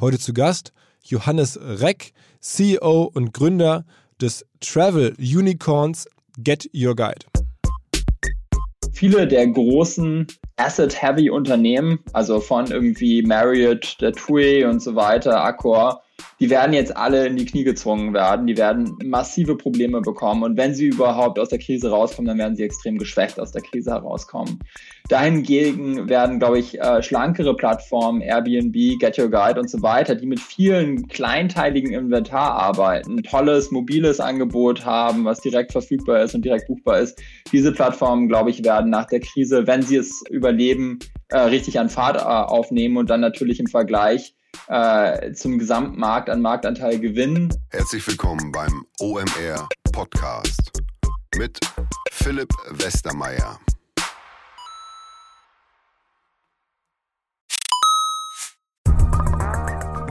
Heute zu Gast Johannes Reck, CEO und Gründer des Travel Unicorns Get Your Guide. Viele der großen Asset-Heavy Unternehmen, also von irgendwie Marriott, der TUI und so weiter, Accor, die werden jetzt alle in die Knie gezwungen werden, die werden massive Probleme bekommen und wenn sie überhaupt aus der Krise rauskommen, dann werden sie extrem geschwächt aus der Krise herauskommen. Dahingegen werden, glaube ich, äh, schlankere Plattformen, Airbnb, Get Your Guide und so weiter, die mit vielen kleinteiligen Inventar arbeiten, tolles mobiles Angebot haben, was direkt verfügbar ist und direkt buchbar ist. Diese Plattformen, glaube ich, werden nach der Krise, wenn sie es überleben, äh, richtig an Fahrt äh, aufnehmen und dann natürlich im Vergleich äh, zum Gesamtmarkt an Marktanteil gewinnen. Herzlich willkommen beim OMR Podcast mit Philipp Westermeier.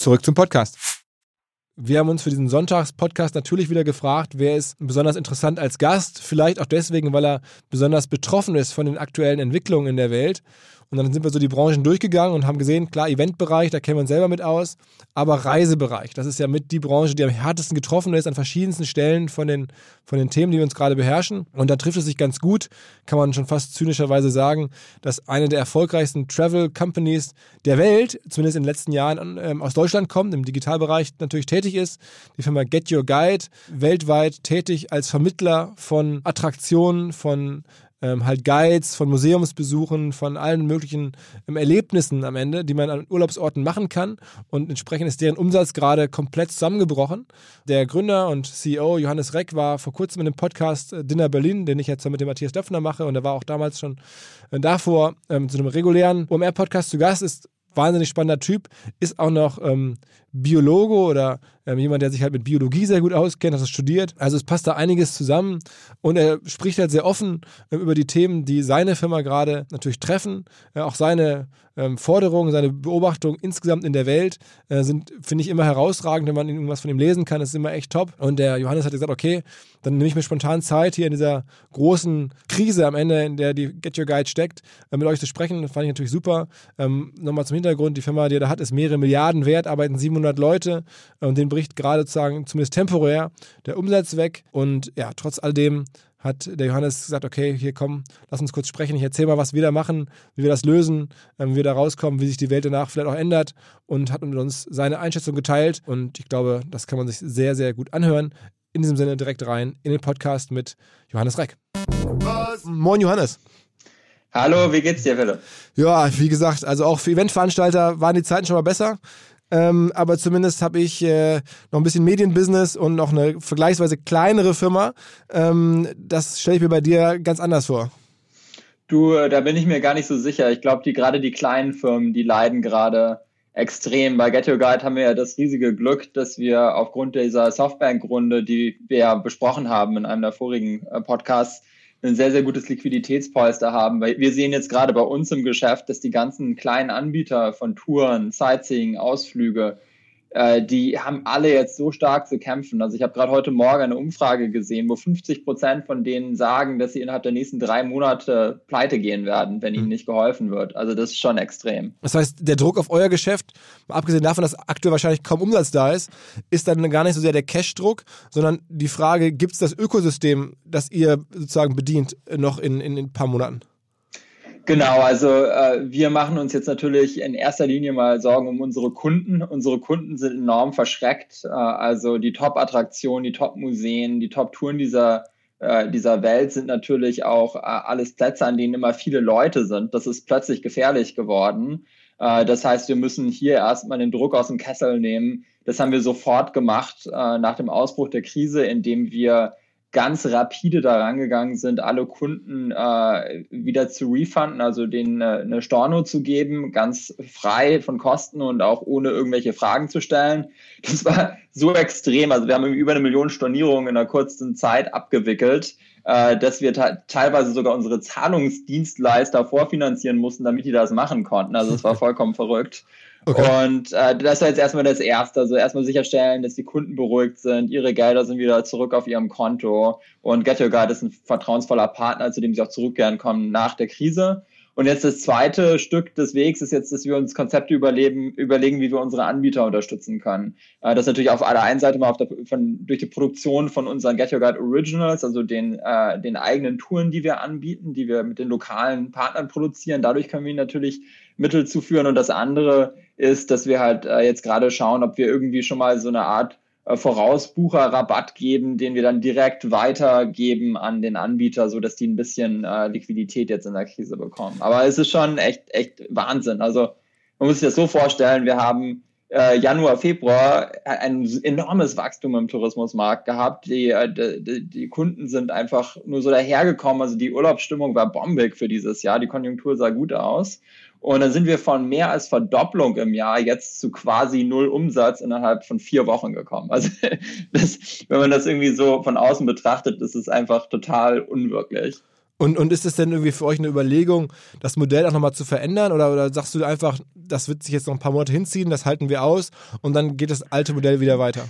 Zurück zum Podcast. Wir haben uns für diesen Sonntags-Podcast natürlich wieder gefragt, wer ist besonders interessant als Gast. Vielleicht auch deswegen, weil er besonders betroffen ist von den aktuellen Entwicklungen in der Welt. Und dann sind wir so die Branchen durchgegangen und haben gesehen, klar, Eventbereich, da kennen wir uns selber mit aus, aber Reisebereich, das ist ja mit die Branche, die am härtesten getroffen ist an verschiedensten Stellen von den, von den Themen, die wir uns gerade beherrschen. Und da trifft es sich ganz gut, kann man schon fast zynischerweise sagen, dass eine der erfolgreichsten Travel Companies der Welt, zumindest in den letzten Jahren, ähm, aus Deutschland kommt, im Digitalbereich natürlich tätig ist. Die Firma Get Your Guide, weltweit tätig als Vermittler von Attraktionen, von ähm, halt Guides, von Museumsbesuchen, von allen möglichen ähm, Erlebnissen am Ende, die man an Urlaubsorten machen kann. Und entsprechend ist deren Umsatz gerade komplett zusammengebrochen. Der Gründer und CEO Johannes Reck war vor kurzem in dem Podcast äh, Dinner Berlin, den ich jetzt mit dem Matthias Döpfner mache. Und er war auch damals schon äh, davor ähm, zu einem regulären OMR-Podcast zu Gast. Ist wahnsinnig spannender Typ, ist auch noch ähm, Biologe oder ähm, jemand, der sich halt mit Biologie sehr gut auskennt, hat das studiert. Also es passt da einiges zusammen und er spricht halt sehr offen äh, über die Themen, die seine Firma gerade natürlich treffen. Äh, auch seine ähm, Forderungen, seine Beobachtungen insgesamt in der Welt äh, sind, finde ich, immer herausragend, wenn man irgendwas von ihm lesen kann. Das ist immer echt top. Und der Johannes hat gesagt, okay, dann nehme ich mir spontan Zeit hier in dieser großen Krise am Ende, in der die Get Your Guide steckt, äh, mit euch zu sprechen. Das fand ich natürlich super. Ähm, Nochmal zum Hintergrund, die Firma, die er da hat, ist mehrere Milliarden wert, arbeiten 700 Leute äh, und den bricht gerade sozusagen zumindest temporär der Umsatz weg. Und ja, trotz alledem hat der Johannes gesagt, okay, hier komm, lass uns kurz sprechen. Ich erzähle mal, was wir da machen, wie wir das lösen, ähm, wie wir da rauskommen, wie sich die Welt danach vielleicht auch ändert und hat mit uns seine Einschätzung geteilt. Und ich glaube, das kann man sich sehr, sehr gut anhören. In diesem Sinne direkt rein in den Podcast mit Johannes Reck. Was? Moin Johannes. Hallo, wie geht's dir, Philipp? Ja, wie gesagt, also auch für Eventveranstalter waren die Zeiten schon mal besser. Ähm, aber zumindest habe ich äh, noch ein bisschen Medienbusiness und noch eine vergleichsweise kleinere Firma. Ähm, das stelle ich mir bei dir ganz anders vor. Du, äh, da bin ich mir gar nicht so sicher. Ich glaube, die gerade die kleinen Firmen, die leiden gerade extrem. Bei Get Your Guide haben wir ja das riesige Glück, dass wir aufgrund dieser Softbank-Runde, die wir ja besprochen haben in einem der vorigen äh, Podcasts, ein sehr, sehr gutes Liquiditätspolster haben, weil wir sehen jetzt gerade bei uns im Geschäft, dass die ganzen kleinen Anbieter von Touren, Sightseeing, Ausflüge, äh, die haben alle jetzt so stark zu kämpfen. Also ich habe gerade heute Morgen eine Umfrage gesehen, wo 50 Prozent von denen sagen, dass sie innerhalb der nächsten drei Monate pleite gehen werden, wenn ihnen hm. nicht geholfen wird. Also das ist schon extrem. Das heißt, der Druck auf euer Geschäft, abgesehen davon, dass aktuell wahrscheinlich kaum Umsatz da ist, ist dann gar nicht so sehr der Cash-Druck, sondern die Frage, gibt es das Ökosystem, das ihr sozusagen bedient, noch in, in, in ein paar Monaten? Genau, also äh, wir machen uns jetzt natürlich in erster Linie mal Sorgen um unsere Kunden. Unsere Kunden sind enorm verschreckt. Äh, also die Top-Attraktionen, die Top-Museen, die Top-Touren dieser, äh, dieser Welt sind natürlich auch äh, alles Plätze, an denen immer viele Leute sind. Das ist plötzlich gefährlich geworden. Äh, das heißt, wir müssen hier erstmal den Druck aus dem Kessel nehmen. Das haben wir sofort gemacht äh, nach dem Ausbruch der Krise, indem wir ganz rapide daran gegangen sind, alle Kunden äh, wieder zu refunden, also denen äh, eine Storno zu geben, ganz frei von Kosten und auch ohne irgendwelche Fragen zu stellen. Das war so extrem. Also wir haben über eine Million Stornierungen in einer kurzen Zeit abgewickelt, äh, dass wir teilweise sogar unsere Zahlungsdienstleister vorfinanzieren mussten, damit die das machen konnten. Also es war vollkommen verrückt. Okay. Und äh, das war jetzt erstmal das Erste. Also erstmal sicherstellen, dass die Kunden beruhigt sind, ihre Gelder sind wieder zurück auf ihrem Konto. Und Get Your Guide ist ein vertrauensvoller Partner, zu dem sie auch zurückkehren kommen nach der Krise. Und jetzt das zweite Stück des Wegs ist jetzt, dass wir uns Konzepte überleben, überlegen, wie wir unsere Anbieter unterstützen können. Äh, das natürlich auf der einen Seite mal der, von, durch die Produktion von unseren Get Your Guide Originals, also den, äh, den eigenen Touren, die wir anbieten, die wir mit den lokalen Partnern produzieren. Dadurch können wir ihnen natürlich Mittel zuführen. Und das andere ist, dass wir halt äh, jetzt gerade schauen, ob wir irgendwie schon mal so eine Art äh, Vorausbucherrabatt geben, den wir dann direkt weitergeben an den Anbieter, so dass die ein bisschen äh, Liquidität jetzt in der Krise bekommen. Aber es ist schon echt, echt Wahnsinn. Also man muss sich das so vorstellen, wir haben äh, Januar, Februar ein enormes Wachstum im Tourismusmarkt gehabt. Die, äh, die, die Kunden sind einfach nur so dahergekommen. Also die Urlaubsstimmung war bombig für dieses Jahr. Die Konjunktur sah gut aus. Und dann sind wir von mehr als Verdopplung im Jahr jetzt zu quasi null Umsatz innerhalb von vier Wochen gekommen. Also das, wenn man das irgendwie so von außen betrachtet, ist es einfach total unwirklich. Und, und ist es denn irgendwie für euch eine Überlegung, das Modell auch nochmal zu verändern? Oder, oder sagst du einfach, das wird sich jetzt noch ein paar Monate hinziehen, das halten wir aus und dann geht das alte Modell wieder weiter?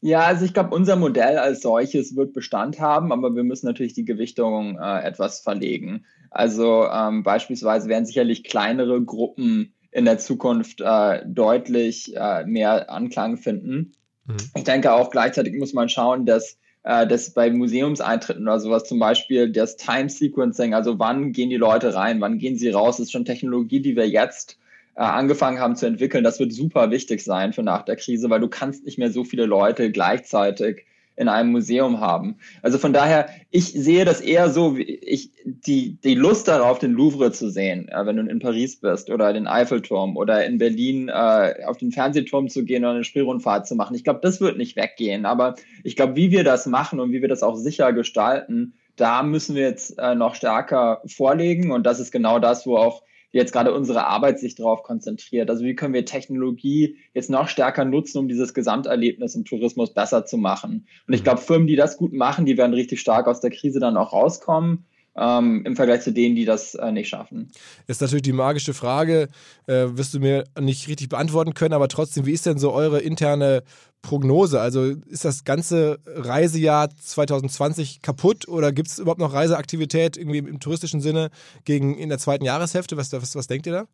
Ja, also ich glaube, unser Modell als solches wird Bestand haben, aber wir müssen natürlich die Gewichtung äh, etwas verlegen. Also ähm, beispielsweise werden sicherlich kleinere Gruppen in der Zukunft äh, deutlich äh, mehr Anklang finden. Mhm. Ich denke auch gleichzeitig muss man schauen, dass äh, dass bei Museumseintritten oder sowas zum Beispiel das Time Sequencing, also wann gehen die Leute rein, wann gehen sie raus, ist schon Technologie, die wir jetzt äh, angefangen haben zu entwickeln. Das wird super wichtig sein für nach der Krise, weil du kannst nicht mehr so viele Leute gleichzeitig in einem Museum haben. Also von daher, ich sehe das eher so, wie ich die, die Lust darauf, den Louvre zu sehen, wenn du in Paris bist oder den Eiffelturm oder in Berlin äh, auf den Fernsehturm zu gehen oder eine Spielrundfahrt zu machen. Ich glaube, das wird nicht weggehen. Aber ich glaube, wie wir das machen und wie wir das auch sicher gestalten, da müssen wir jetzt äh, noch stärker vorlegen. Und das ist genau das, wo auch jetzt gerade unsere Arbeit sich darauf konzentriert. Also wie können wir Technologie jetzt noch stärker nutzen, um dieses Gesamterlebnis im Tourismus besser zu machen. Und ich mhm. glaube, Firmen, die das gut machen, die werden richtig stark aus der Krise dann auch rauskommen ähm, im Vergleich zu denen, die das äh, nicht schaffen. Ist natürlich die magische Frage, äh, wirst du mir nicht richtig beantworten können, aber trotzdem, wie ist denn so eure interne Prognose? Also ist das ganze Reisejahr 2020 kaputt oder gibt es überhaupt noch Reiseaktivität irgendwie im touristischen Sinne gegen in der zweiten Jahreshälfte? Was, was, was denkt ihr da?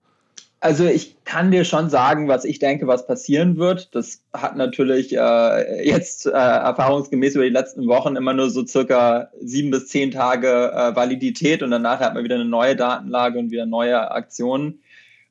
Also ich kann dir schon sagen, was ich denke, was passieren wird. Das hat natürlich äh, jetzt äh, erfahrungsgemäß über die letzten Wochen immer nur so circa sieben bis zehn Tage äh, Validität und danach hat man wieder eine neue Datenlage und wieder neue Aktionen.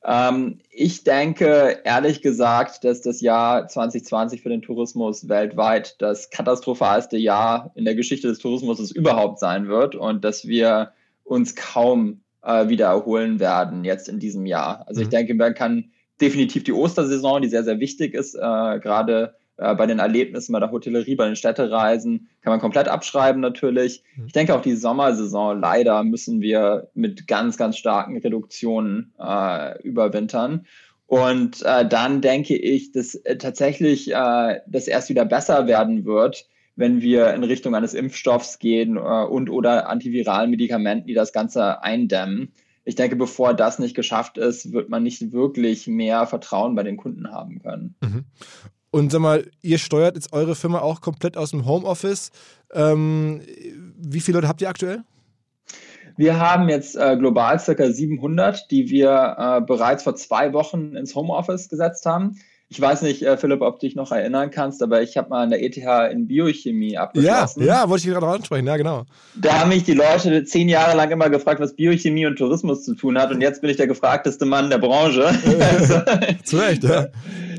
Ähm, ich denke ehrlich gesagt, dass das Jahr 2020 für den Tourismus weltweit das katastrophalste Jahr in der Geschichte des Tourismus überhaupt sein wird und dass wir uns kaum äh, wieder erholen werden jetzt in diesem Jahr. Also mhm. ich denke, man kann definitiv die Ostersaison, die sehr, sehr wichtig ist, äh, gerade äh, bei den Erlebnissen, bei der Hotellerie, bei den Städtereisen, kann man komplett abschreiben natürlich. Mhm. Ich denke auch die Sommersaison, leider müssen wir mit ganz, ganz starken Reduktionen äh, überwintern. Und äh, dann denke ich, dass äh, tatsächlich äh, das erst wieder besser werden wird, wenn wir in Richtung eines Impfstoffs gehen äh, und oder antiviralen Medikamenten, die das Ganze eindämmen. Ich denke, bevor das nicht geschafft ist, wird man nicht wirklich mehr Vertrauen bei den Kunden haben können. Mhm. Und sag mal, ihr steuert jetzt eure Firma auch komplett aus dem Homeoffice. Ähm, wie viele Leute habt ihr aktuell? Wir haben jetzt äh, global circa 700, die wir äh, bereits vor zwei Wochen ins Homeoffice gesetzt haben. Ich weiß nicht, äh, Philipp, ob du dich noch erinnern kannst, aber ich habe mal an der ETH in Biochemie abgeschlossen. Ja, ja, wollte ich gerade ansprechen, ja, genau. Da haben mich die Leute zehn Jahre lang immer gefragt, was Biochemie und Tourismus zu tun hat und jetzt bin ich der gefragteste Mann der Branche. also, Zu Recht, ja.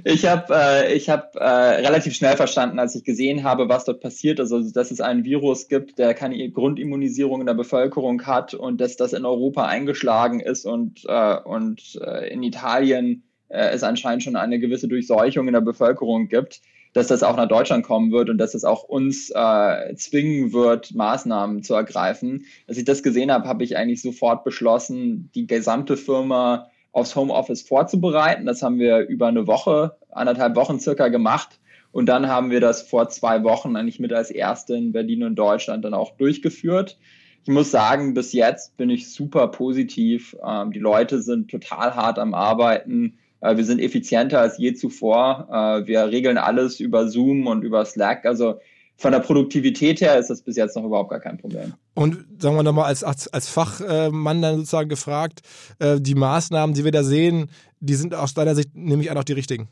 Ich habe äh, ich hab, äh, relativ schnell verstanden, als ich gesehen habe, was dort passiert ist, also dass es einen Virus gibt, der keine Grundimmunisierung in der Bevölkerung hat und dass das in Europa eingeschlagen ist und, äh, und äh, in Italien äh, es anscheinend schon eine gewisse Durchseuchung in der Bevölkerung gibt, dass das auch nach Deutschland kommen wird und dass es auch uns äh, zwingen wird, Maßnahmen zu ergreifen. Als ich das gesehen habe, habe ich eigentlich sofort beschlossen, die gesamte Firma aufs Homeoffice vorzubereiten. Das haben wir über eine Woche, anderthalb Wochen circa gemacht. Und dann haben wir das vor zwei Wochen eigentlich mit als Erste in Berlin und Deutschland dann auch durchgeführt. Ich muss sagen, bis jetzt bin ich super positiv. Ähm, die Leute sind total hart am Arbeiten. Äh, wir sind effizienter als je zuvor. Äh, wir regeln alles über Zoom und über Slack. Also von der Produktivität her ist das bis jetzt noch überhaupt gar kein Problem. Und sagen wir nochmal als, als Fachmann dann sozusagen gefragt, äh, die Maßnahmen, die wir da sehen, die sind aus deiner Sicht nämlich auch die richtigen?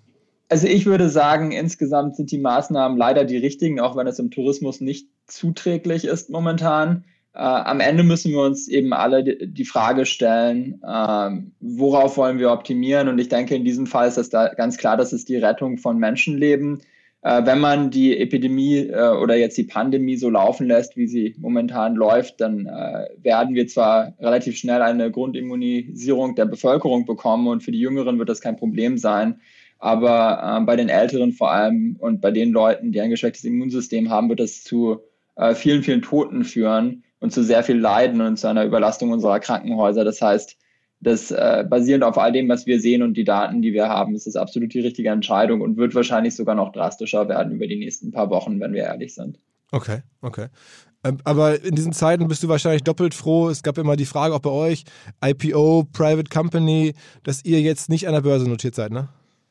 Also ich würde sagen, insgesamt sind die Maßnahmen leider die richtigen, auch wenn es im Tourismus nicht zuträglich ist momentan. Äh, am Ende müssen wir uns eben alle die, Frage stellen, äh, worauf wollen wir optimieren? Und ich denke, in diesem Fall ist das da ganz klar, das ist die Rettung von Menschenleben. Äh, wenn man die Epidemie äh, oder jetzt die Pandemie so laufen lässt, wie sie momentan läuft, dann äh, werden wir zwar relativ schnell eine Grundimmunisierung der Bevölkerung bekommen und für die Jüngeren wird das kein Problem sein. Aber äh, bei den Älteren vor allem und bei den Leuten, die ein geschwächtes Immunsystem haben, wird das zu vielen, vielen Toten führen und zu sehr viel Leiden und zu einer Überlastung unserer Krankenhäuser. Das heißt, das äh, basierend auf all dem, was wir sehen und die Daten, die wir haben, ist es absolut die richtige Entscheidung und wird wahrscheinlich sogar noch drastischer werden über die nächsten paar Wochen, wenn wir ehrlich sind. Okay, okay. Ähm, aber in diesen Zeiten bist du wahrscheinlich doppelt froh. Es gab immer die Frage auch bei euch, IPO, Private Company, dass ihr jetzt nicht an der Börse notiert seid, ne?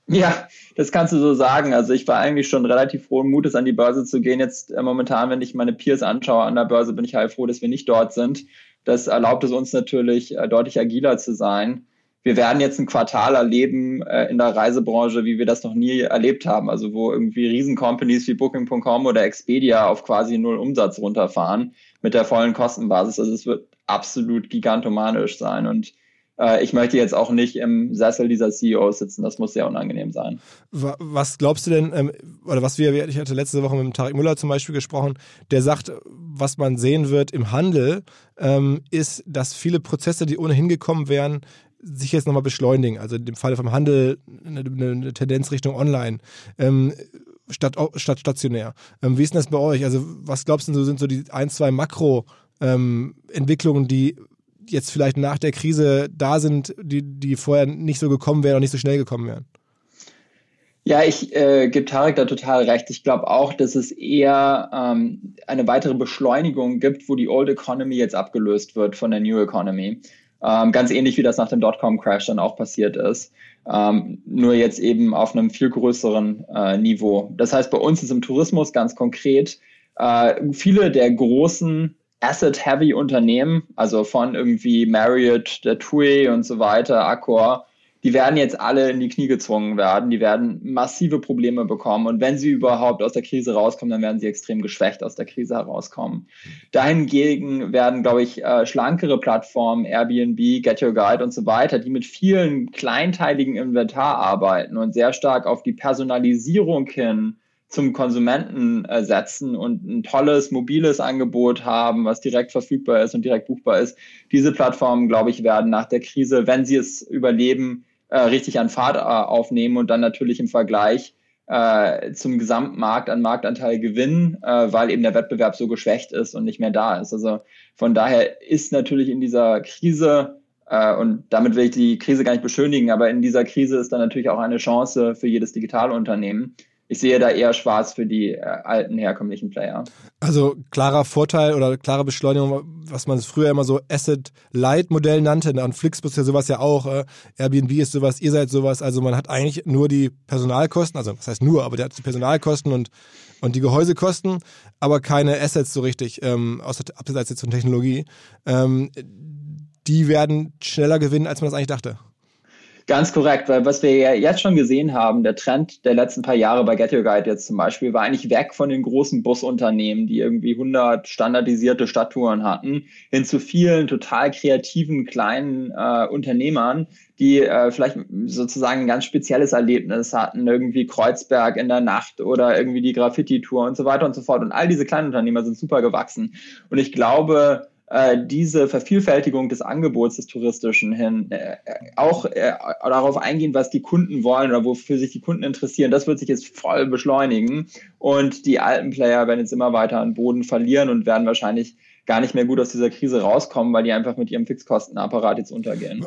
Ja, das kannst du so sagen. Also ich war eigentlich schon relativ frohen Mutes, an die Börse zu gehen. Jetzt äh, momentan, wenn ich meine Peers anschaue an der Börse, bin ich halt froh, dass wir nicht dort sind. Das erlaubt es uns natürlich, äh, deutlich agiler zu sein. Wir werden jetzt ein Quartal erleben äh, in der Reisebranche, wie wir das noch nie erlebt haben. Also wo irgendwie Riesencompanies wie Booking.com oder Expedia auf quasi null Umsatz runterfahren mit der vollen Kostenbasis. Also es wird absolut gigantomanisch sein. Und äh, ich möchte jetzt auch nicht im Sessel dieser CEOs sitzen. Das muss sehr unangenehm sein. Was glaubst du denn, ähm, oder was wir, ich hatte letzte Woche mit Tarek Müller zum Beispiel gesprochen, der sagt, was man sehen wird im Handel, ähm, ist, dass viele Prozesse, die ohnehin gekommen wären, sich jetzt nochmal beschleunigen. Also dem Falle vom Handel eine, eine Tendenz Richtung Online. Ähm, statt, statt stationär. Ähm, wie ist denn das bei euch? Also, was glaubst du, sind so die ein, zwei Makro-Entwicklungen, ähm, die jetzt vielleicht nach der Krise da sind, die, die vorher nicht so gekommen wären und nicht so schnell gekommen wären? Ja, ich äh, gebe Tarek da total recht. Ich glaube auch, dass es eher ähm, eine weitere Beschleunigung gibt, wo die Old Economy jetzt abgelöst wird von der New Economy. Ähm, ganz ähnlich wie das nach dem Dotcom-Crash dann auch passiert ist. Ähm, nur jetzt eben auf einem viel größeren äh, Niveau. Das heißt, bei uns ist im Tourismus ganz konkret, äh, viele der großen asset-heavy Unternehmen, also von irgendwie Marriott, der TUI und so weiter, Accor, die werden jetzt alle in die Knie gezwungen werden, die werden massive Probleme bekommen und wenn sie überhaupt aus der Krise rauskommen, dann werden sie extrem geschwächt aus der Krise herauskommen. Dahingegen werden, glaube ich, äh, schlankere Plattformen, Airbnb, Get Your Guide und so weiter, die mit vielen kleinteiligen Inventar arbeiten und sehr stark auf die Personalisierung hin zum Konsumenten äh, setzen und ein tolles mobiles Angebot haben, was direkt verfügbar ist und direkt buchbar ist. Diese Plattformen, glaube ich, werden nach der Krise, wenn sie es überleben, äh, richtig an Fahrt äh, aufnehmen und dann natürlich im Vergleich zum Gesamtmarkt an Marktanteil gewinnen, weil eben der Wettbewerb so geschwächt ist und nicht mehr da ist. Also von daher ist natürlich in dieser Krise und damit will ich die Krise gar nicht beschönigen, aber in dieser Krise ist dann natürlich auch eine Chance für jedes Digitalunternehmen ich sehe da eher schwarz für die äh, alten herkömmlichen Player. Also klarer Vorteil oder klare Beschleunigung, was man früher immer so Asset-Light-Modell nannte. Und Flixbus ist ja sowas ja auch. Äh, Airbnb ist sowas, ihr seid sowas. Also man hat eigentlich nur die Personalkosten, also das heißt nur, aber der hat die Personalkosten und, und die Gehäusekosten, aber keine Assets so richtig, ähm, außer abseits jetzt von Technologie. Ähm, die werden schneller gewinnen, als man das eigentlich dachte. Ganz korrekt, weil was wir ja jetzt schon gesehen haben, der Trend der letzten paar Jahre bei Get Your Guide jetzt zum Beispiel, war eigentlich weg von den großen Busunternehmen, die irgendwie 100 standardisierte Stadttouren hatten, hin zu vielen total kreativen kleinen äh, Unternehmern, die äh, vielleicht sozusagen ein ganz spezielles Erlebnis hatten, irgendwie Kreuzberg in der Nacht oder irgendwie die Graffiti-Tour und so weiter und so fort. Und all diese kleinen Unternehmer sind super gewachsen. Und ich glaube, diese Vervielfältigung des Angebots des Touristischen hin, äh, auch äh, darauf eingehen, was die Kunden wollen oder wofür sich die Kunden interessieren, das wird sich jetzt voll beschleunigen. Und die alten Player werden jetzt immer weiter an Boden verlieren und werden wahrscheinlich gar nicht mehr gut aus dieser Krise rauskommen, weil die einfach mit ihrem Fixkostenapparat jetzt untergehen.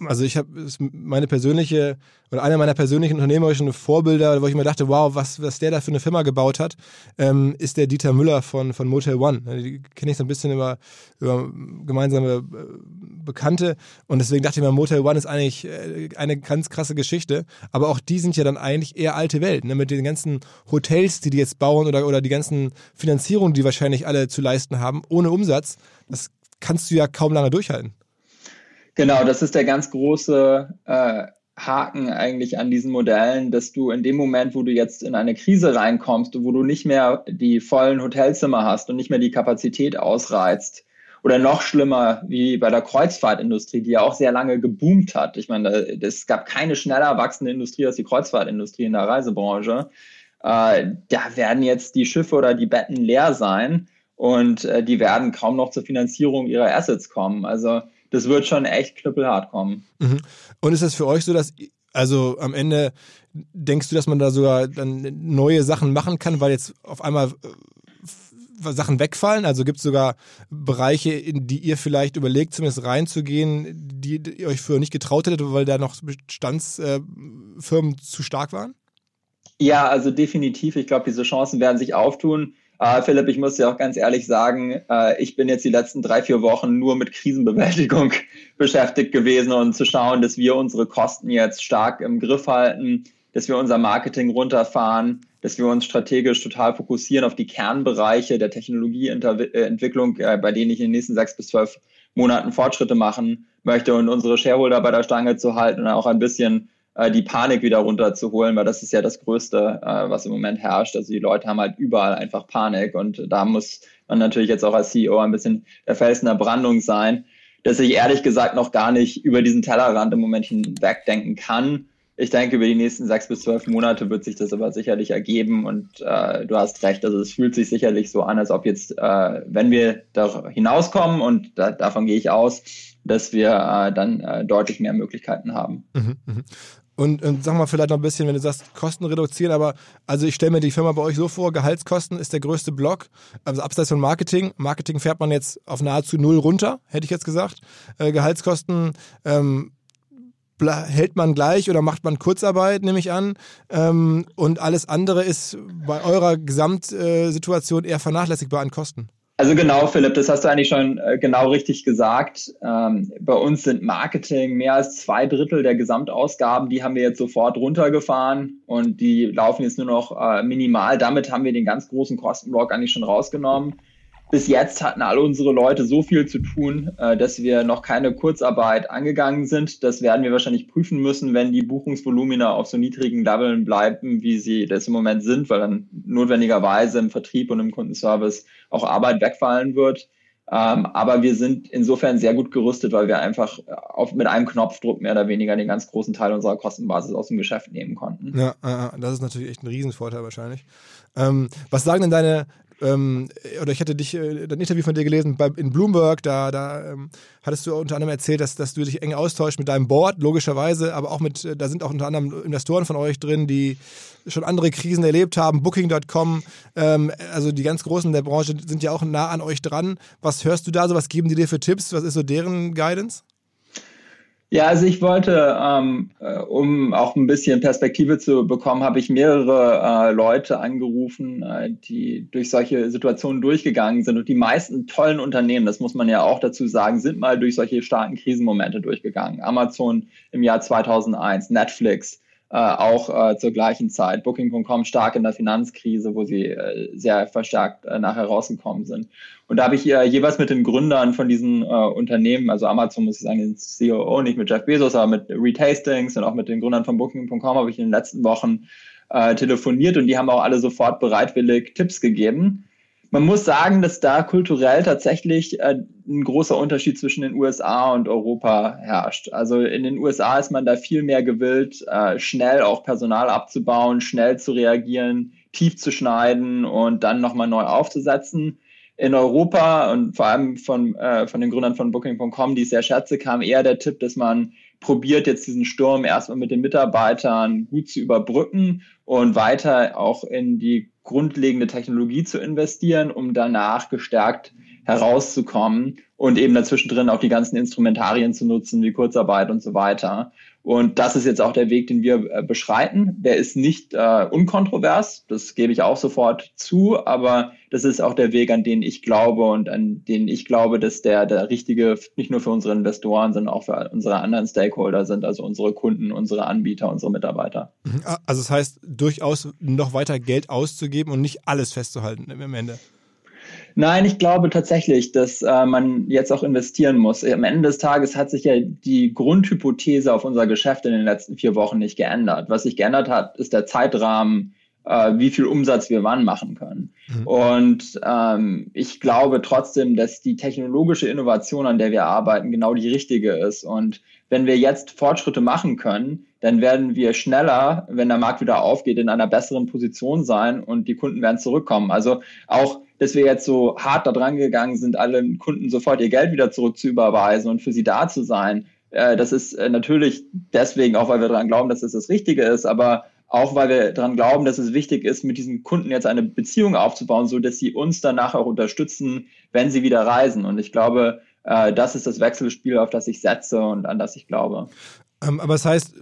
Also ich habe meine persönliche oder einer meiner persönlichen unternehmerischen Vorbilder, wo ich mir dachte, wow, was, was der da für eine Firma gebaut hat, ähm, ist der Dieter Müller von, von Motel One. Die kenne ich so ein bisschen über, über gemeinsame äh, Bekannte und deswegen dachte ich mir, Motel One ist eigentlich äh, eine ganz krasse Geschichte, aber auch die sind ja dann eigentlich eher alte Welt, ne? mit den ganzen Hotels, die die jetzt bauen oder, oder die ganzen Finanzierungen, die wahrscheinlich alle zu leisten haben, ohne Umsatz. Das kannst du ja kaum lange durchhalten. Genau, das ist der ganz große äh, Haken eigentlich an diesen Modellen, dass du in dem Moment, wo du jetzt in eine Krise reinkommst, wo du nicht mehr die vollen Hotelzimmer hast und nicht mehr die Kapazität ausreizt, oder noch schlimmer wie bei der Kreuzfahrtindustrie, die ja auch sehr lange geboomt hat. Ich meine, es gab keine schneller wachsende Industrie als die Kreuzfahrtindustrie in der Reisebranche. Äh, da werden jetzt die Schiffe oder die Betten leer sein und äh, die werden kaum noch zur Finanzierung ihrer Assets kommen. Also das wird schon echt knüppelhart kommen. Mhm. Und ist das für euch so, dass, also am Ende denkst du, dass man da sogar dann neue Sachen machen kann, weil jetzt auf einmal äh, Sachen wegfallen? Also gibt es sogar Bereiche, in die ihr vielleicht überlegt, zumindest reinzugehen, die ihr euch früher nicht getraut hättet, weil da noch Bestandsfirmen zu stark waren? Ja, also definitiv. Ich glaube, diese Chancen werden sich auftun. Äh, Philipp, ich muss dir auch ganz ehrlich sagen, äh, ich bin jetzt die letzten drei, vier Wochen nur mit Krisenbewältigung beschäftigt gewesen und zu schauen, dass wir unsere Kosten jetzt stark im Griff halten, dass wir unser Marketing runterfahren, dass wir uns strategisch total fokussieren auf die Kernbereiche der Technologieentwicklung, äh, bei denen ich in den nächsten sechs bis zwölf Monaten Fortschritte machen möchte und unsere Shareholder bei der Stange zu halten und auch ein bisschen äh, die Panik wieder runterzuholen, weil das ist ja das Größte, äh, was im Moment herrscht. Also die Leute haben halt überall einfach Panik und da muss man natürlich jetzt auch als CEO ein bisschen der Felsen der Brandung sein, dass ich ehrlich gesagt noch gar nicht über diesen Tellerrand im Moment hinwegdenken kann. Ich denke, über die nächsten sechs bis zwölf Monate wird sich das aber sicherlich ergeben und äh, du hast recht, also es fühlt sich sicherlich so an, als ob jetzt, äh, wenn wir da hinauskommen und da, davon gehe ich aus, dass wir äh, dann äh, deutlich mehr Möglichkeiten haben. Mhm, mh. Und, und sag mal vielleicht noch ein bisschen, wenn du sagst, Kosten reduzieren, aber also ich stelle mir die Firma bei euch so vor, Gehaltskosten ist der größte Block, also abseits von Marketing. Marketing fährt man jetzt auf nahezu null runter, hätte ich jetzt gesagt. Äh, Gehaltskosten ähm, hält man gleich oder macht man Kurzarbeit, nehme ich an. Ähm, und alles andere ist bei eurer Gesamtsituation eher vernachlässigbar an Kosten. Also genau, Philipp, das hast du eigentlich schon äh, genau richtig gesagt. Ähm, bei uns sind Marketing mehr als zwei Drittel der Gesamtausgaben, die haben wir jetzt sofort runtergefahren und die laufen jetzt nur noch äh, minimal. Damit haben wir den ganz großen Kostenblock eigentlich schon rausgenommen bis jetzt hatten alle unsere Leute so viel zu tun, äh, dass wir noch keine Kurzarbeit angegangen sind. Das werden wir wahrscheinlich prüfen müssen, wenn die Buchungsvolumina auf so niedrigen Leveln bleiben, wie sie das im Moment sind, weil dann notwendigerweise im Vertrieb und im Kundenservice auch Arbeit wegfallen wird. Ähm, aber wir sind insofern sehr gut gerüstet, weil wir einfach auf, mit einem Knopfdruck mehr oder weniger den ganz großen Teil unserer Kostenbasis aus dem Geschäft nehmen konnten. Ja, das ist natürlich echt ein Riesenvorteil wahrscheinlich. Ähm, was sagen denn deine, ähm, oder ich hatte dich, äh, ein Interview von dir gelesen bei, in Bloomberg, da, da ähm, hattest du unter anderem erzählt, dass, dass du dich eng austauschst mit deinem Board, logischerweise, aber auch mit, äh, da sind auch unter anderem Investoren von euch drin, die schon andere Krisen erlebt haben, Booking.com, ähm, also die ganz Großen der Branche sind ja auch nah an euch dran. Was hörst du da so, was geben die dir für Tipps, was ist so deren Guidance? Ja, also ich wollte, ähm, äh, um auch ein bisschen Perspektive zu bekommen, habe ich mehrere äh, Leute angerufen, äh, die durch solche Situationen durchgegangen sind. Und die meisten tollen Unternehmen, das muss man ja auch dazu sagen, sind mal durch solche starken Krisenmomente durchgegangen. Amazon im Jahr 2001, Netflix, äh, auch äh, zur gleichen Zeit. Booking.com stark in der Finanzkrise, wo sie äh, sehr verstärkt äh, nachher rausgekommen sind. Und da habe ich äh, jeweils mit den Gründern von diesen äh, Unternehmen, also Amazon muss ich sagen, den CEO, nicht mit Jeff Bezos, aber mit Reed Hastings und auch mit den Gründern von Booking.com habe ich in den letzten Wochen äh, telefoniert und die haben auch alle sofort bereitwillig Tipps gegeben. Man muss sagen, dass da kulturell tatsächlich äh, ein großer Unterschied zwischen den USA und Europa herrscht. Also in den USA ist man da viel mehr gewillt, äh, schnell auch Personal abzubauen, schnell zu reagieren, tief zu schneiden und dann nochmal neu aufzusetzen. In Europa und vor allem von, äh, von den Gründern von Booking.com, die ich sehr schätze, kam eher der Tipp, dass man probiert jetzt diesen Sturm erstmal mit den Mitarbeitern gut zu überbrücken und weiter auch in die grundlegende Technologie zu investieren, um danach gestärkt herauszukommen und eben dazwischen drin auch die ganzen Instrumentarien zu nutzen, wie Kurzarbeit und so weiter. Und das ist jetzt auch der Weg, den wir äh, beschreiten. Der ist nicht äh, unkontrovers, das gebe ich auch sofort zu, aber das ist auch der Weg, an den ich glaube und an den ich glaube, dass der der richtige nicht nur für unsere Investoren, sondern auch für unsere anderen Stakeholder sind, also unsere Kunden, unsere Anbieter, unsere Mitarbeiter. Mhm. Also das heißt, durchaus noch weiter Geld auszugeben und nicht alles festzuhalten am Ende. Nein, ich glaube tatsächlich, dass äh, man jetzt auch investieren muss. Am Ende des Tages hat sich ja die Grundhypothese auf unser Geschäft in den letzten vier Wochen nicht geändert. Was sich geändert hat, ist der Zeitrahmen, äh, wie viel Umsatz wir wann machen können. Mhm. Und ähm, ich glaube trotzdem, dass die technologische Innovation, an der wir arbeiten, genau die richtige ist. Und wenn wir jetzt Fortschritte machen können, dann werden wir schneller, wenn der Markt wieder aufgeht, in einer besseren Position sein und die Kunden werden zurückkommen. Also auch dass wir jetzt so hart da dran gegangen sind, allen Kunden sofort ihr Geld wieder zurück zu überweisen und für sie da zu sein. Äh, das ist äh, natürlich deswegen auch, weil wir daran glauben, dass es das Richtige ist, aber auch weil wir daran glauben, dass es wichtig ist, mit diesen Kunden jetzt eine Beziehung aufzubauen, so dass sie uns danach auch unterstützen, wenn sie wieder reisen. Und ich glaube, äh, das ist das Wechselspiel, auf das ich setze und an das ich glaube. Ähm, aber das heißt,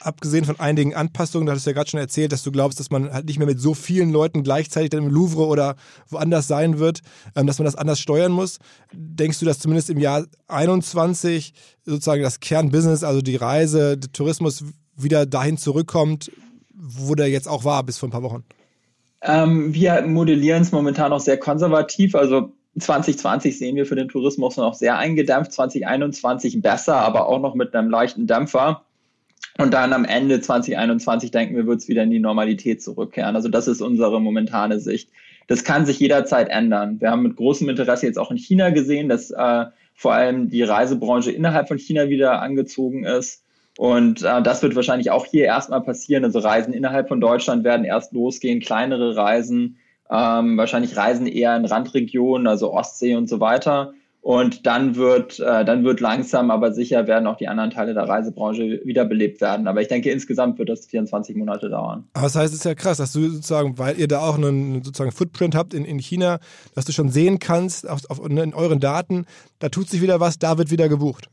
abgesehen von einigen Anpassungen, da hattest du ja gerade schon erzählt, dass du glaubst, dass man halt nicht mehr mit so vielen Leuten gleichzeitig dann im Louvre oder woanders sein wird, ähm, dass man das anders steuern muss. Denkst du, dass zumindest im Jahr 21 sozusagen das Kernbusiness, also die Reise, der Tourismus wieder dahin zurückkommt, wo der jetzt auch war bis vor ein paar Wochen? Ähm, wir modellieren es momentan noch sehr konservativ. Also 2020 sehen wir für den Tourismus noch sehr eingedämpft, 2021 besser, aber auch noch mit einem leichten Dämpfer. Und dann am Ende 2021 denken wir, wird es wieder in die Normalität zurückkehren. Also das ist unsere momentane Sicht. Das kann sich jederzeit ändern. Wir haben mit großem Interesse jetzt auch in China gesehen, dass äh, vor allem die Reisebranche innerhalb von China wieder angezogen ist. Und äh, das wird wahrscheinlich auch hier erstmal passieren. Also Reisen innerhalb von Deutschland werden erst losgehen, kleinere Reisen, ähm, wahrscheinlich Reisen eher in Randregionen, also Ostsee und so weiter. Und dann wird, äh, dann wird langsam, aber sicher werden auch die anderen Teile der Reisebranche wiederbelebt werden. Aber ich denke, insgesamt wird das 24 Monate dauern. Aber das heißt, es ist ja krass, dass du sozusagen, weil ihr da auch einen sozusagen Footprint habt in, in China, dass du schon sehen kannst auf, auf, in euren Daten, da tut sich wieder was, da wird wieder gebucht.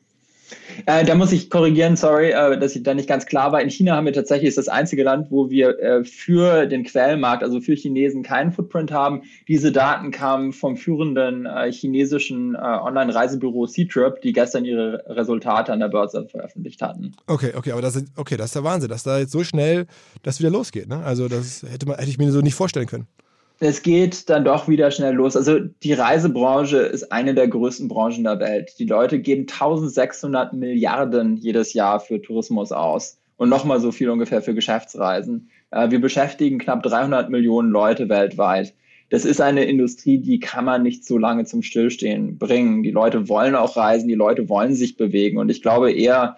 Äh, da muss ich korrigieren, sorry, äh, dass ich da nicht ganz klar war. In China haben wir tatsächlich, ist das einzige Land, wo wir äh, für den Quellmarkt, also für Chinesen, keinen Footprint haben. Diese Daten kamen vom führenden äh, chinesischen äh, Online-Reisebüro C-Trip, die gestern ihre Resultate an der Börse veröffentlicht hatten. Okay, okay, aber das ist, okay, das ist der Wahnsinn, dass da jetzt so schnell das wieder losgeht. Ne? Also das hätte, man, hätte ich mir so nicht vorstellen können es geht dann doch wieder schnell los. Also die Reisebranche ist eine der größten Branchen der Welt. Die Leute geben 1600 Milliarden jedes Jahr für Tourismus aus und nochmal so viel ungefähr für Geschäftsreisen. Äh, wir beschäftigen knapp 300 Millionen Leute weltweit. Das ist eine Industrie, die kann man nicht so lange zum Stillstehen bringen. Die Leute wollen auch reisen, die Leute wollen sich bewegen. Und ich glaube eher,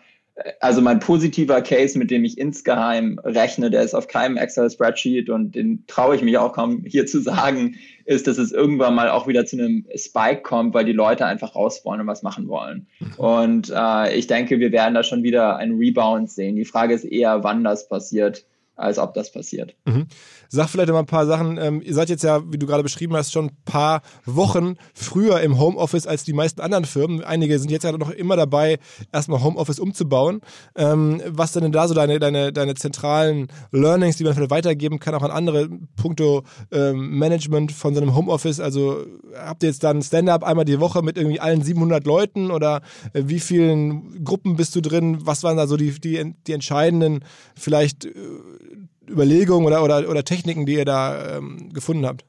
also mein positiver Case, mit dem ich insgeheim rechne, der ist auf keinem Excel-Spreadsheet und den traue ich mich auch kaum hier zu sagen, ist, dass es irgendwann mal auch wieder zu einem Spike kommt, weil die Leute einfach raus wollen und was machen wollen. Mhm. Und äh, ich denke, wir werden da schon wieder einen Rebound sehen. Die Frage ist eher, wann das passiert als ob das passiert. Mhm. Sag vielleicht mal ein paar Sachen. Ähm, ihr seid jetzt ja, wie du gerade beschrieben hast, schon ein paar Wochen früher im Homeoffice als die meisten anderen Firmen. Einige sind jetzt ja noch immer dabei, erstmal Homeoffice umzubauen. Ähm, was sind denn da so deine, deine, deine zentralen Learnings, die man vielleicht weitergeben kann, auch an andere Punkto ähm, Management von so einem Homeoffice? Also habt ihr jetzt dann Stand-up einmal die Woche mit irgendwie allen 700 Leuten oder äh, wie vielen Gruppen bist du drin? Was waren da so die, die, die entscheidenden vielleicht äh, Überlegungen oder, oder, oder Techniken, die ihr da ähm, gefunden habt?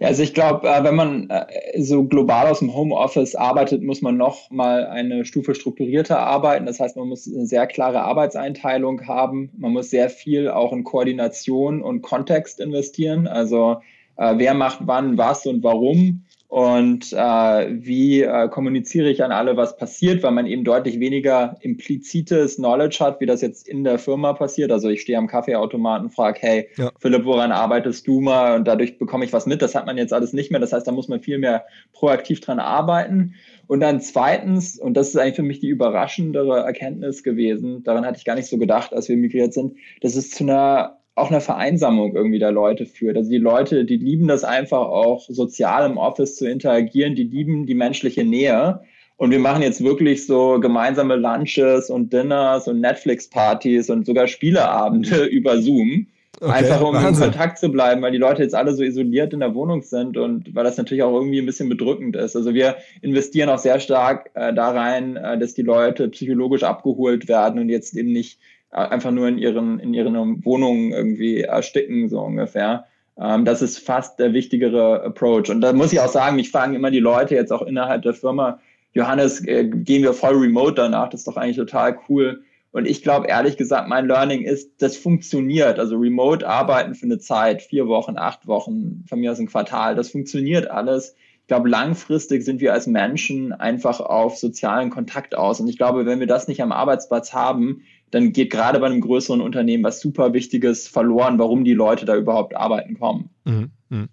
Ja, also ich glaube, äh, wenn man äh, so global aus dem Homeoffice arbeitet, muss man noch mal eine Stufe strukturierter arbeiten. Das heißt, man muss eine sehr klare Arbeitseinteilung haben. Man muss sehr viel auch in Koordination und Kontext investieren. Also äh, wer macht wann was und warum und äh, wie äh, kommuniziere ich an alle, was passiert, weil man eben deutlich weniger implizites Knowledge hat, wie das jetzt in der Firma passiert. Also ich stehe am Kaffeeautomaten, frage, hey, ja. Philipp, woran arbeitest du mal? Und dadurch bekomme ich was mit. Das hat man jetzt alles nicht mehr. Das heißt, da muss man viel mehr proaktiv dran arbeiten. Und dann zweitens, und das ist eigentlich für mich die überraschendere Erkenntnis gewesen, daran hatte ich gar nicht so gedacht, als wir migriert sind, dass es zu einer auch eine Vereinsamung irgendwie der Leute führt. Also die Leute, die lieben das einfach auch sozial im Office zu interagieren, die lieben die menschliche Nähe. Und wir machen jetzt wirklich so gemeinsame Lunches und Dinners und Netflix-Partys und sogar Spieleabende über Zoom. Okay, einfach um Wahnsinn. in Kontakt zu bleiben, weil die Leute jetzt alle so isoliert in der Wohnung sind und weil das natürlich auch irgendwie ein bisschen bedrückend ist. Also wir investieren auch sehr stark äh, da rein, äh, dass die Leute psychologisch abgeholt werden und jetzt eben nicht einfach nur in ihren, in ihren Wohnungen irgendwie ersticken, so ungefähr. Ähm, das ist fast der wichtigere Approach. Und da muss ich auch sagen, mich fragen immer die Leute jetzt auch innerhalb der Firma, Johannes, äh, gehen wir voll remote danach? Das ist doch eigentlich total cool. Und ich glaube, ehrlich gesagt, mein Learning ist, das funktioniert. Also remote arbeiten für eine Zeit, vier Wochen, acht Wochen, von mir aus ein Quartal, das funktioniert alles. Ich glaube, langfristig sind wir als Menschen einfach auf sozialen Kontakt aus. Und ich glaube, wenn wir das nicht am Arbeitsplatz haben, dann geht gerade bei einem größeren Unternehmen was super Wichtiges verloren, warum die Leute da überhaupt arbeiten kommen. Mhm. Mhm.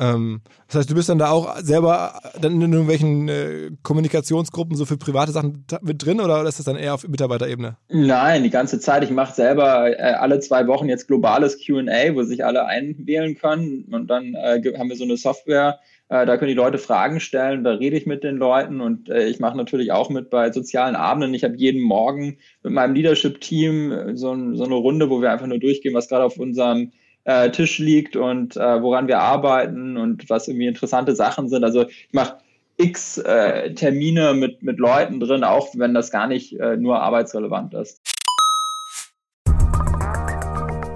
Ähm, das heißt, du bist dann da auch selber dann in irgendwelchen äh, Kommunikationsgruppen so für private Sachen mit drin oder ist das dann eher auf Mitarbeiterebene? Nein, die ganze Zeit. Ich mache selber äh, alle zwei Wochen jetzt globales QA, wo sich alle einwählen können und dann äh, haben wir so eine Software, äh, da können die Leute Fragen stellen, da rede ich mit den Leuten und äh, ich mache natürlich auch mit bei sozialen Abenden. Ich habe jeden Morgen mit meinem Leadership-Team äh, so, so, eine Runde, wo wir einfach nur durchgehen, was gerade auf unserem äh, Tisch liegt und äh, woran wir arbeiten und was irgendwie interessante Sachen sind. Also ich mache x äh, Termine mit, mit Leuten drin, auch wenn das gar nicht nur arbeitsrelevant ist.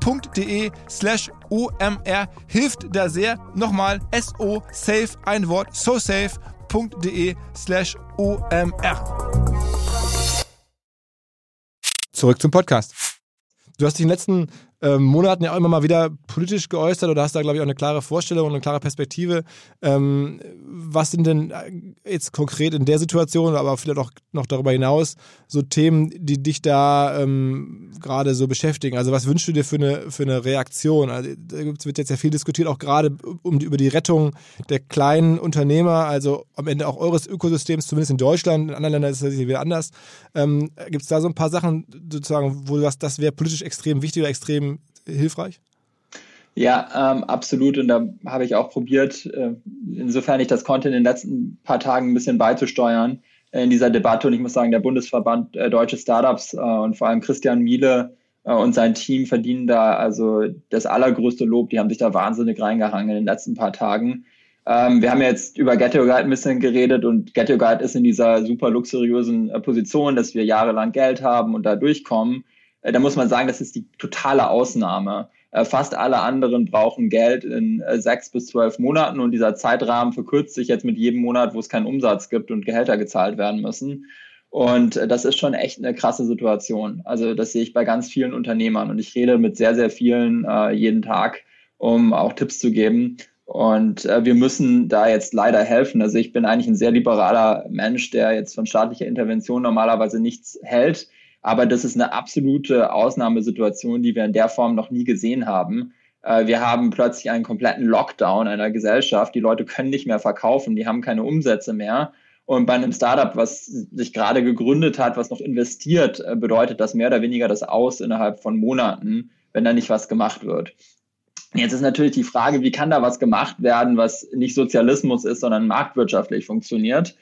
SoSafe.de slash OMR hilft da sehr. Nochmal SO Safe, ein Wort, sosafe.de slash OMR. Zurück zum Podcast. Du hast dich in den letzten äh, Monaten ja auch immer mal wieder politisch geäußert oder hast da, glaube ich, auch eine klare Vorstellung und eine klare Perspektive. Ähm, was sind denn äh, jetzt konkret in der Situation, aber vielleicht auch noch darüber hinaus, so Themen, die dich da ähm, gerade so beschäftigen? Also was wünschst du dir für eine, für eine Reaktion? Also, da wird jetzt ja viel diskutiert, auch gerade um, über die Rettung der kleinen Unternehmer, also am Ende auch eures Ökosystems, zumindest in Deutschland, in anderen Ländern ist das wieder anders. Ähm, Gibt es da so ein paar Sachen, sozusagen, wo du sagst, das wäre politisch extrem wichtig oder extrem hilfreich? Ja, ähm, absolut. Und da habe ich auch probiert, äh, insofern ich das konnte, in den letzten paar Tagen ein bisschen beizusteuern äh, in dieser Debatte. Und ich muss sagen, der Bundesverband äh, Deutsche Startups äh, und vor allem Christian Miele äh, und sein Team verdienen da also das allergrößte Lob. Die haben sich da wahnsinnig reingehangen in den letzten paar Tagen. Ähm, wir haben jetzt über Get Your Guide ein bisschen geredet und Get Your Guide ist in dieser super luxuriösen äh, Position, dass wir jahrelang Geld haben und da durchkommen. Äh, da muss man sagen, das ist die totale Ausnahme. Äh, fast alle anderen brauchen Geld in äh, sechs bis zwölf Monaten und dieser Zeitrahmen verkürzt sich jetzt mit jedem Monat, wo es keinen Umsatz gibt und Gehälter gezahlt werden müssen. Und das ist schon echt eine krasse Situation. Also das sehe ich bei ganz vielen Unternehmern und ich rede mit sehr, sehr vielen äh, jeden Tag, um auch Tipps zu geben. Und äh, wir müssen da jetzt leider helfen. Also ich bin eigentlich ein sehr liberaler Mensch, der jetzt von staatlicher Intervention normalerweise nichts hält. Aber das ist eine absolute Ausnahmesituation, die wir in der Form noch nie gesehen haben. Äh, wir haben plötzlich einen kompletten Lockdown einer Gesellschaft. Die Leute können nicht mehr verkaufen, die haben keine Umsätze mehr. Und bei einem Startup, was sich gerade gegründet hat, was noch investiert, äh, bedeutet das mehr oder weniger das Aus innerhalb von Monaten, wenn da nicht was gemacht wird. Jetzt ist natürlich die Frage, wie kann da was gemacht werden, was nicht Sozialismus ist, sondern marktwirtschaftlich funktioniert.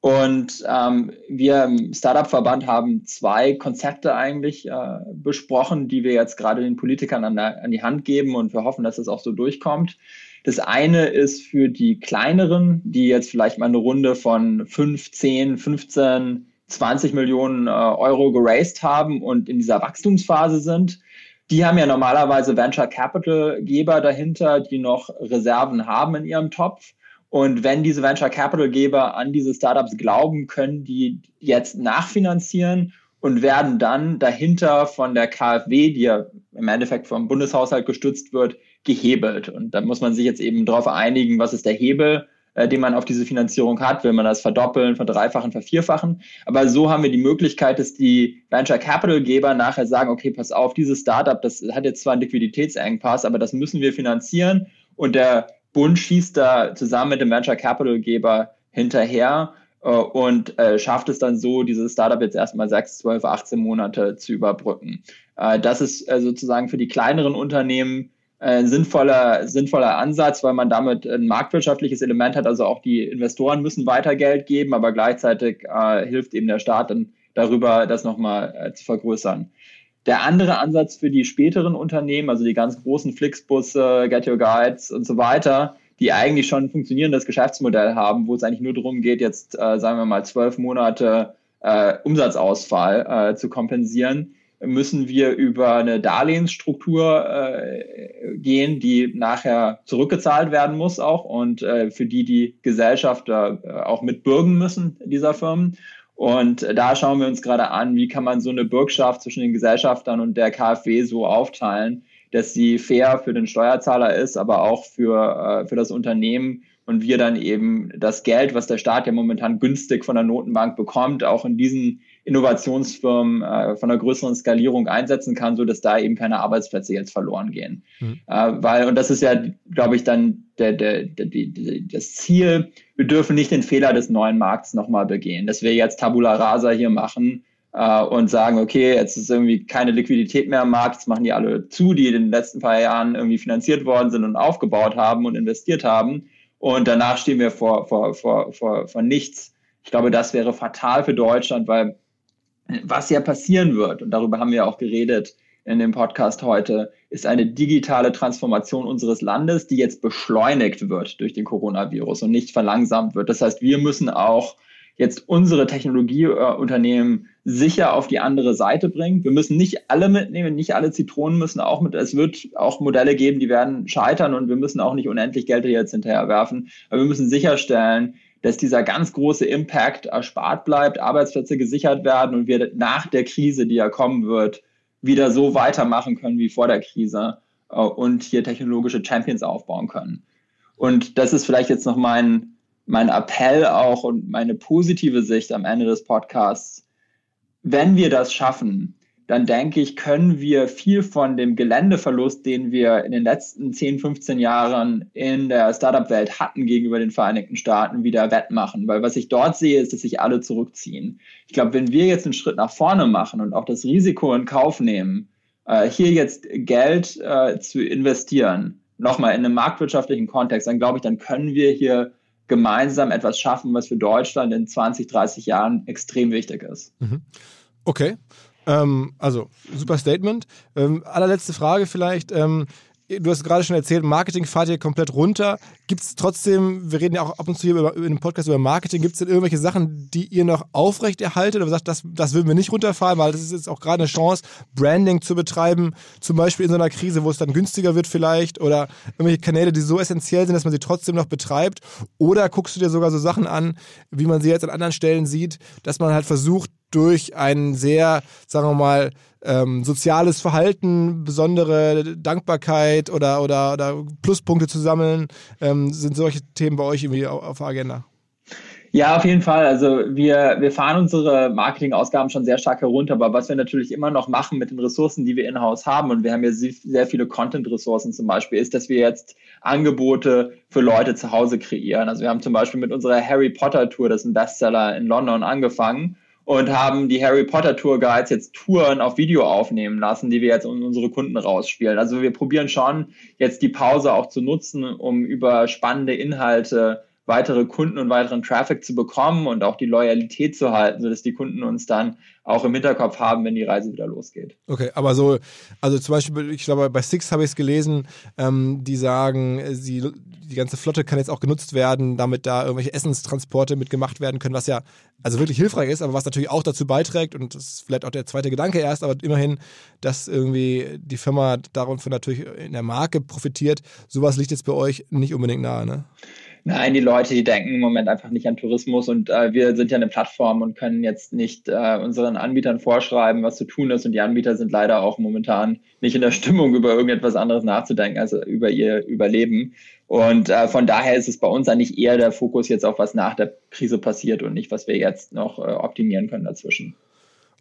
Und ähm, wir im Startup-Verband haben zwei Konzepte eigentlich äh, besprochen, die wir jetzt gerade den Politikern an, an die Hand geben und wir hoffen, dass es auch so durchkommt. Das eine ist für die kleineren, die jetzt vielleicht mal eine Runde von 5, 10, 15, 20 Millionen äh, Euro geraced haben und in dieser Wachstumsphase sind. Die haben ja normalerweise Venture Capital Geber dahinter, die noch Reserven haben in ihrem Topf. Und wenn diese Venture Capital Geber an diese Startups glauben, können die jetzt nachfinanzieren und werden dann dahinter von der KfW, die ja im Endeffekt vom Bundeshaushalt gestützt wird, gehebelt. Und da muss man sich jetzt eben darauf einigen, was ist der Hebel, äh, den man auf diese Finanzierung hat. Will man das verdoppeln, verdreifachen, vervierfachen? Aber so haben wir die Möglichkeit, dass die Venture Capital Geber nachher sagen, okay, pass auf, dieses Startup, das hat jetzt zwar einen Liquiditätsengpass, aber das müssen wir finanzieren. Und der Bund schießt da zusammen mit dem Venture Capital Geber hinterher äh, und äh, schafft es dann so, dieses Startup jetzt erstmal 6, 12, 18 Monate zu überbrücken. Äh, das ist äh, sozusagen für die kleineren Unternehmen ein äh, sinnvoller, sinnvoller Ansatz, weil man damit ein marktwirtschaftliches Element hat. Also auch die Investoren müssen weiter Geld geben, aber gleichzeitig äh, hilft eben der Staat dann darüber, das nochmal zu vergrößern. Der andere Ansatz für die späteren Unternehmen, also die ganz großen Flixbusse, Get Your Guides und so weiter, die eigentlich schon ein funktionierendes Geschäftsmodell haben, wo es eigentlich nur darum geht, jetzt, äh, sagen wir mal, zwölf Monate äh, Umsatzausfall äh, zu kompensieren, müssen wir über eine Darlehensstruktur äh, gehen, die nachher zurückgezahlt werden muss auch und äh, für die die Gesellschafter äh, auch mitbürgen müssen dieser Firmen. Und da schauen wir uns gerade an, wie kann man so eine Bürgschaft zwischen den Gesellschaftern und der KfW so aufteilen, dass sie fair für den Steuerzahler ist, aber auch für, äh, für das Unternehmen und wir dann eben das Geld, was der Staat ja momentan günstig von der Notenbank bekommt, auch in diesen Innovationsfirmen äh, von einer größeren Skalierung einsetzen kann, so dass da eben keine Arbeitsplätze jetzt verloren gehen. Mhm. Äh, weil, und das ist ja, glaube ich, dann der, der, der, der, das Ziel, wir dürfen nicht den Fehler des neuen Markts nochmal begehen, dass wir jetzt Tabula Rasa hier machen, äh, und sagen, okay, jetzt ist irgendwie keine Liquidität mehr am Markt, jetzt machen die alle zu, die in den letzten paar Jahren irgendwie finanziert worden sind und aufgebaut haben und investiert haben. Und danach stehen wir vor, vor, vor, vor, vor nichts. Ich glaube, das wäre fatal für Deutschland, weil was ja passieren wird, und darüber haben wir auch geredet in dem Podcast heute, ist eine digitale Transformation unseres Landes, die jetzt beschleunigt wird durch den Coronavirus und nicht verlangsamt wird. Das heißt, wir müssen auch jetzt unsere Technologieunternehmen sicher auf die andere Seite bringen. Wir müssen nicht alle mitnehmen, nicht alle Zitronen müssen auch mit. Es wird auch Modelle geben, die werden scheitern und wir müssen auch nicht unendlich Geld jetzt hinterher werfen. Aber wir müssen sicherstellen, dass dieser ganz große Impact erspart bleibt, Arbeitsplätze gesichert werden und wir nach der Krise, die ja kommen wird, wieder so weitermachen können wie vor der Krise äh, und hier technologische Champions aufbauen können. Und das ist vielleicht jetzt noch mein, mein Appell auch und meine positive Sicht am Ende des Podcasts. Wenn wir das schaffen, dann denke ich, können wir viel von dem Geländeverlust, den wir in den letzten 10, 15 Jahren in der Startup-Welt hatten gegenüber den Vereinigten Staaten, wieder wettmachen. Weil was ich dort sehe, ist, dass sich alle zurückziehen. Ich glaube, wenn wir jetzt einen Schritt nach vorne machen und auch das Risiko in Kauf nehmen, äh, hier jetzt Geld äh, zu investieren, nochmal in einem marktwirtschaftlichen Kontext, dann glaube ich, dann können wir hier gemeinsam etwas schaffen, was für Deutschland in 20, 30 Jahren extrem wichtig ist. Mhm. Okay. Ähm, also, super Statement. Ähm, allerletzte Frage vielleicht. Ähm, du hast gerade schon erzählt, Marketing fahrt ihr komplett runter. Gibt es trotzdem, wir reden ja auch ab und zu hier über, in einem Podcast über Marketing, gibt es denn irgendwelche Sachen, die ihr noch aufrechterhaltet oder sagt, das, das würden wir nicht runterfahren, weil das ist jetzt auch gerade eine Chance, Branding zu betreiben, zum Beispiel in so einer Krise, wo es dann günstiger wird vielleicht oder irgendwelche Kanäle, die so essentiell sind, dass man sie trotzdem noch betreibt oder guckst du dir sogar so Sachen an, wie man sie jetzt an anderen Stellen sieht, dass man halt versucht, durch ein sehr, sagen wir mal, ähm, soziales Verhalten, besondere Dankbarkeit oder, oder, oder Pluspunkte zu sammeln, ähm, sind solche Themen bei euch irgendwie auf der Agenda? Ja, auf jeden Fall. Also wir, wir fahren unsere Marketingausgaben schon sehr stark herunter, aber was wir natürlich immer noch machen mit den Ressourcen, die wir in-house haben, und wir haben ja sehr viele Content-Ressourcen zum Beispiel, ist, dass wir jetzt Angebote für Leute zu Hause kreieren. Also wir haben zum Beispiel mit unserer Harry Potter Tour, das ist ein Bestseller in London, angefangen und haben die Harry Potter Tour Guides jetzt Touren auf Video aufnehmen lassen, die wir jetzt unsere Kunden rausspielen. Also wir probieren schon jetzt die Pause auch zu nutzen, um über spannende Inhalte weitere Kunden und weiteren Traffic zu bekommen und auch die Loyalität zu halten, sodass die Kunden uns dann auch im Hinterkopf haben, wenn die Reise wieder losgeht. Okay, aber so, also zum Beispiel, ich glaube, bei Six habe ich es gelesen, ähm, die sagen, sie, die ganze Flotte kann jetzt auch genutzt werden, damit da irgendwelche Essenstransporte mitgemacht werden können, was ja also wirklich hilfreich ist, aber was natürlich auch dazu beiträgt, und das ist vielleicht auch der zweite Gedanke erst, aber immerhin, dass irgendwie die Firma davon natürlich in der Marke profitiert. Sowas liegt jetzt bei euch nicht unbedingt nahe, ne? Nein, die Leute, die denken im Moment einfach nicht an Tourismus und äh, wir sind ja eine Plattform und können jetzt nicht äh, unseren Anbietern vorschreiben, was zu tun ist und die Anbieter sind leider auch momentan nicht in der Stimmung, über irgendetwas anderes nachzudenken, als über ihr Überleben. Und äh, von daher ist es bei uns eigentlich eher der Fokus jetzt auf was nach der Krise passiert und nicht, was wir jetzt noch äh, optimieren können dazwischen.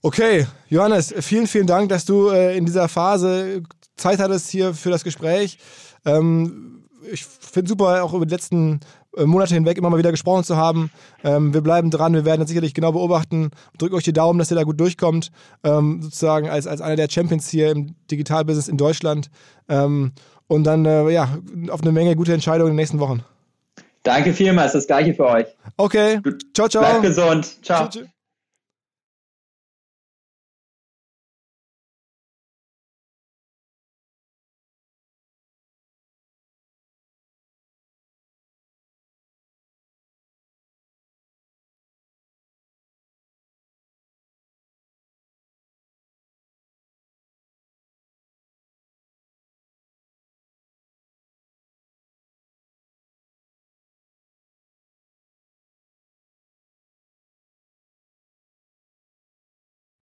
Okay, Johannes, vielen, vielen Dank, dass du äh, in dieser Phase Zeit hattest hier für das Gespräch. Ähm, ich finde super, auch über die letzten äh, Monate hinweg immer mal wieder gesprochen zu haben. Ähm, wir bleiben dran, wir werden das sicherlich genau beobachten. Drückt euch die Daumen, dass ihr da gut durchkommt, ähm, sozusagen als, als einer der Champions hier im Digitalbusiness in Deutschland. Ähm, und dann äh, ja, auf eine Menge gute Entscheidungen in den nächsten Wochen. Danke vielmals, das gleiche für euch. Okay, ciao, ciao. Bleibt gesund. Ciao. Tschüss, tschüss.